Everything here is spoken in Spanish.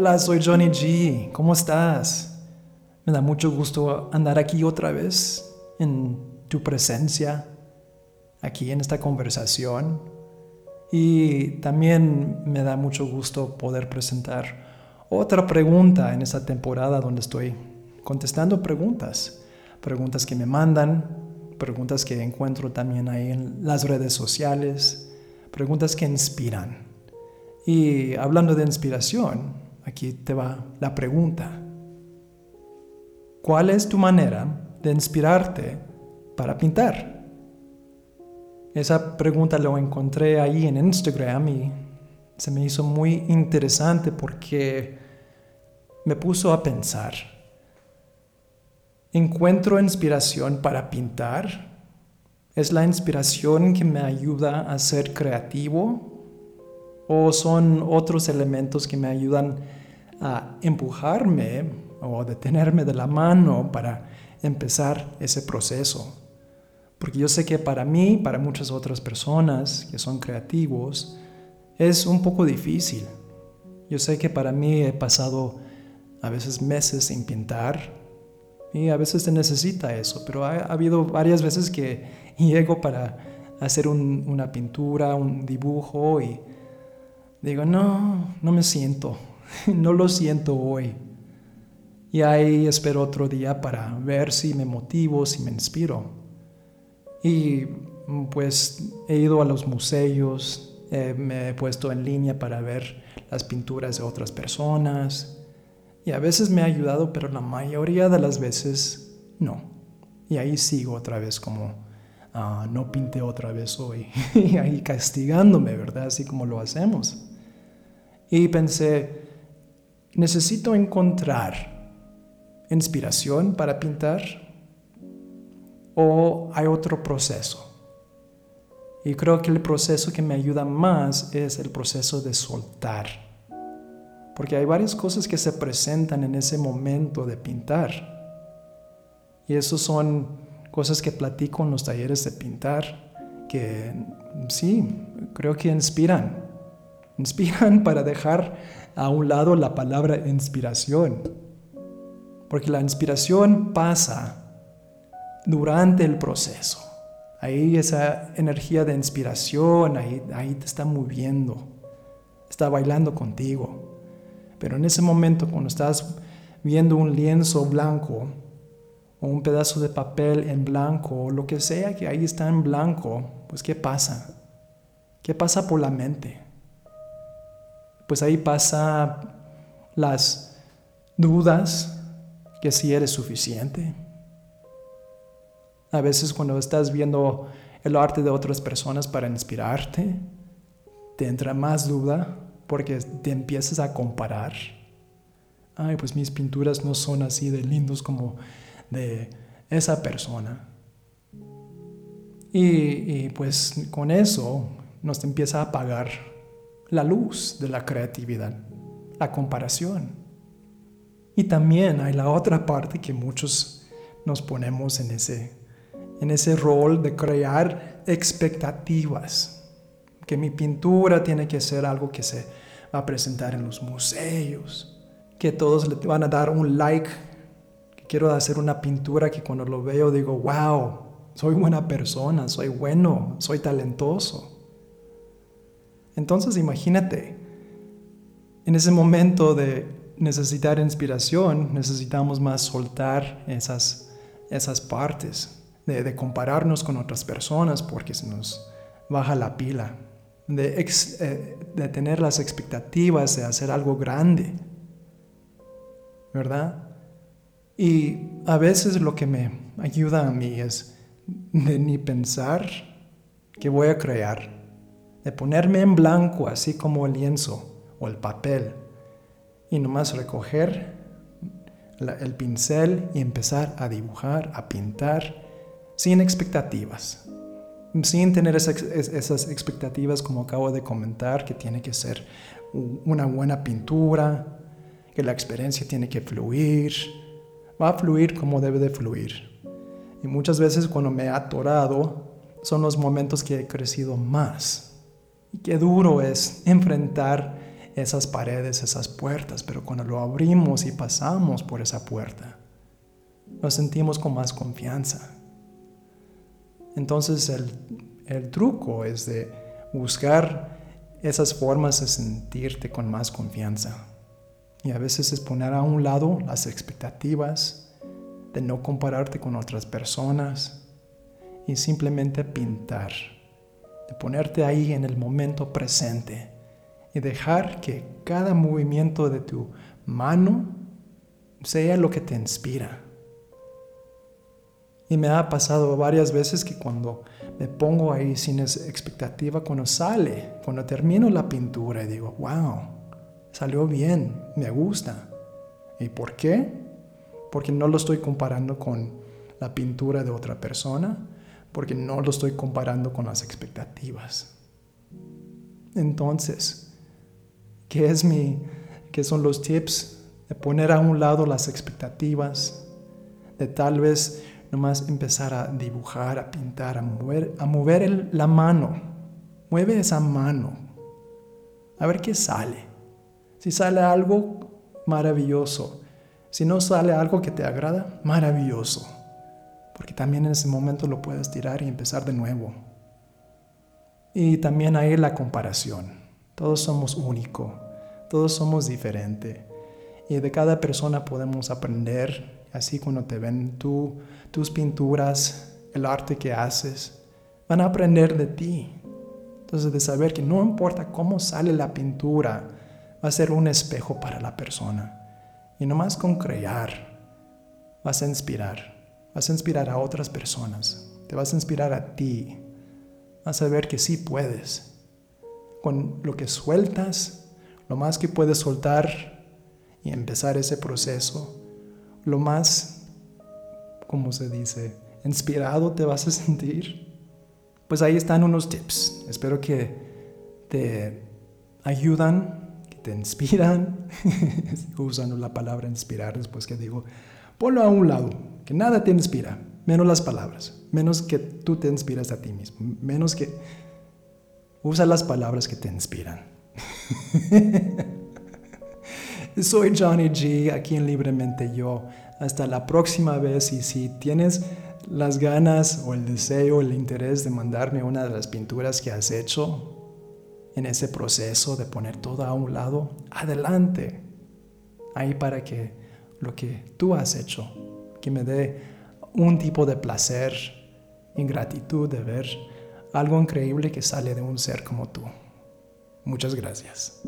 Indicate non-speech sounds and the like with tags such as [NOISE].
Hola, soy Johnny G. ¿Cómo estás? Me da mucho gusto andar aquí otra vez en tu presencia, aquí en esta conversación. Y también me da mucho gusto poder presentar otra pregunta en esta temporada donde estoy contestando preguntas. Preguntas que me mandan, preguntas que encuentro también ahí en las redes sociales, preguntas que inspiran. Y hablando de inspiración, aquí te va la pregunta. ¿Cuál es tu manera de inspirarte para pintar? Esa pregunta lo encontré ahí en Instagram y se me hizo muy interesante porque me puso a pensar. ¿Encuentro inspiración para pintar? ¿Es la inspiración que me ayuda a ser creativo o son otros elementos que me ayudan a empujarme o detenerme de la mano para empezar ese proceso. Porque yo sé que para mí, para muchas otras personas que son creativos, es un poco difícil. Yo sé que para mí he pasado a veces meses sin pintar y a veces se necesita eso, pero ha, habido varias veces que llego para hacer una pintura, un dibujo y digo, no, no me siento, [LAUGHS] no lo siento hoy. Y ahí espero otro día para ver si me motivo, si me inspiro. Y pues he ido a los museos, eh, me he puesto en línea para ver las pinturas de otras personas. Y a veces me ha ayudado, pero la mayoría de las veces no. Y ahí sigo otra vez como Ah, no pinté otra vez hoy. [LAUGHS] y ahí castigándome, ¿verdad? Así como lo hacemos. Y pensé, necesito encontrar inspiración para pintar o hay otro proceso. Y creo que el proceso que me ayuda más es el proceso de soltar. Porque hay varias cosas que se presentan en ese momento de pintar. Y esos son cosas que platico en los talleres de pintar que sí, creo que inspiran. Inspiran [LAUGHS] para dejar a un lado la palabra inspiración. Porque la inspiración pasa durante el proceso. Ahí esa energía de inspiración, ahí, ahí te está moviendo, está bailando contigo. Pero en ese momento, cuando estás viendo un lienzo blanco, o un pedazo de papel en blanco o lo que sea que ahí está en blanco, pues ¿qué pasa? ¿Qué pasa por la mente? Pues ahí pasa las dudas que si eres suficiente. A veces cuando estás viendo el arte de otras personas para inspirarte, te entra más duda porque te empiezas a comparar. Ay, pues mis pinturas no son así de lindos como de esa persona. Y, pues con eso nos empieza a apagar la luz de la creatividad, la comparación. Y también hay la otra parte que muchos nos ponemos en ese, en ese rol de crear expectativas. Que mi pintura tiene que ser algo que se va a presentar en los museos, que todos le van a dar un like quiero hacer una pintura que cuando lo veo digo, wow, soy buena persona, soy bueno, soy talentoso. Entonces imagínate, en ese momento de necesitar inspiración, necesitamos más soltar esas, esas partes, de, compararnos con otras personas porque se nos baja la pila, de, eh, de tener las expectativas de hacer algo grande, ¿verdad? Y a veces lo que me ayuda a mí es de ni pensar que voy a crear, de ponerme en blanco así como el lienzo o el papel y nomás recoger el pincel y empezar a dibujar, a pintar sin expectativas, sin tener esas, esas expectativas como acabo de comentar, que tiene que ser una buena pintura, que la experiencia tiene que fluir, va a fluir como debe de fluir. Y muchas veces cuando me he atorado son los momentos que he crecido más. Y qué duro es enfrentar esas paredes, esas puertas, pero cuando lo abrimos y pasamos por esa puerta, nos sentimos con más confianza. Entonces el, el truco es de buscar esas formas de sentirte con más confianza. Y a veces es poner a un lado las expectativas, de no compararte con otras personas y simplemente pintar, de ponerte ahí en el momento presente y dejar que cada movimiento de tu mano sea lo que te inspira. Y me ha pasado varias veces que cuando me pongo ahí sin expectativa, cuando sale, cuando termino la pintura y digo, wow, salió bien, me gusta. ¿Y por qué? Porque no lo estoy comparando con la pintura de otra persona, porque no lo estoy comparando con las expectativas. Entonces, ¿qué es mi qué son los tips de poner a un lado las expectativas, de tal vez nomás empezar a dibujar, a pintar, a mover, a mover la mano. Mueve esa mano. A ver qué sale. Si sale algo, maravilloso. Si no sale algo que te agrada, maravilloso. Porque también en ese momento lo puedes tirar y empezar de nuevo. Y también hay la comparación. Todos somos únicos. Todos somos diferentes. Y de cada persona podemos aprender Así cuando te ven tú, tus pinturas, el arte que haces, van a aprender de ti. Entonces de saber que no importa cómo sale la pintura, va a ser un espejo para la persona. Y no más con crear, vas a inspirar. Vas a inspirar a otras personas. Te vas a inspirar a ti. Vas a ver que sí puedes. Con lo que sueltas, lo más que puedes soltar y empezar ese proceso lo más, como se dice, inspirado te vas a [LAUGHS] sentir, pues ahí están unos tips. Espero que te ayudan, que te inspiran. [LAUGHS] Usando la palabra inspirar después que digo, ponlo a un lado, que nada te inspira, menos las palabras, menos que tú te inspiras a ti mismo, menos que usa las palabras que te inspiran. [LAUGHS] Soy Johnny G, aquí en Libremente Yo. Hasta la próxima vez y si tienes las ganas o el deseo, el interés de mandarme una de las pinturas que has hecho en ese proceso de poner todo a un lado, adelante. Ahí para que lo que tú has hecho, que me dé un tipo de placer y gratitud de ver algo increíble que sale de un ser como tú. Muchas gracias.